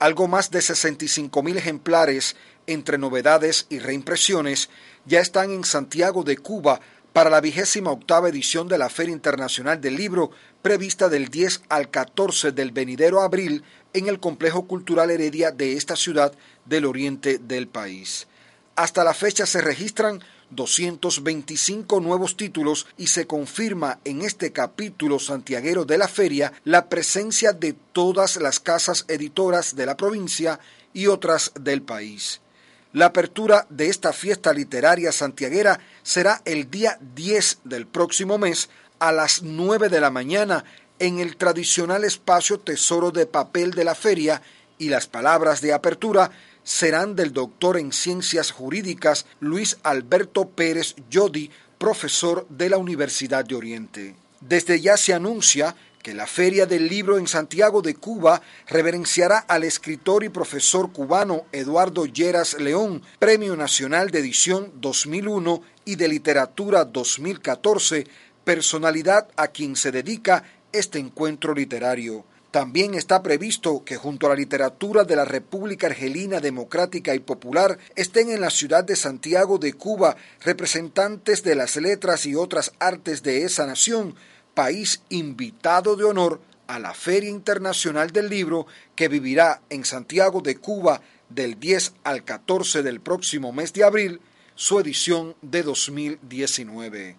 Algo más de 65 mil ejemplares, entre novedades y reimpresiones, ya están en Santiago de Cuba para la vigésima octava edición de la Feria Internacional del Libro, prevista del 10 al 14 del venidero abril en el Complejo Cultural Heredia de esta ciudad del oriente del país. Hasta la fecha se registran 225 nuevos títulos y se confirma en este capítulo santiaguero de la feria la presencia de todas las casas editoras de la provincia y otras del país. La apertura de esta fiesta literaria santiaguera será el día 10 del próximo mes a las 9 de la mañana en el tradicional espacio Tesoro de Papel de la feria y las palabras de apertura serán del doctor en ciencias jurídicas Luis Alberto Pérez Yodi, profesor de la Universidad de Oriente. Desde ya se anuncia que la Feria del Libro en Santiago de Cuba reverenciará al escritor y profesor cubano Eduardo Lleras León, Premio Nacional de Edición 2001 y de Literatura 2014, personalidad a quien se dedica este encuentro literario. También está previsto que junto a la literatura de la República Argelina Democrática y Popular estén en la ciudad de Santiago de Cuba representantes de las letras y otras artes de esa nación, país invitado de honor a la Feria Internacional del Libro que vivirá en Santiago de Cuba del 10 al 14 del próximo mes de abril, su edición de 2019.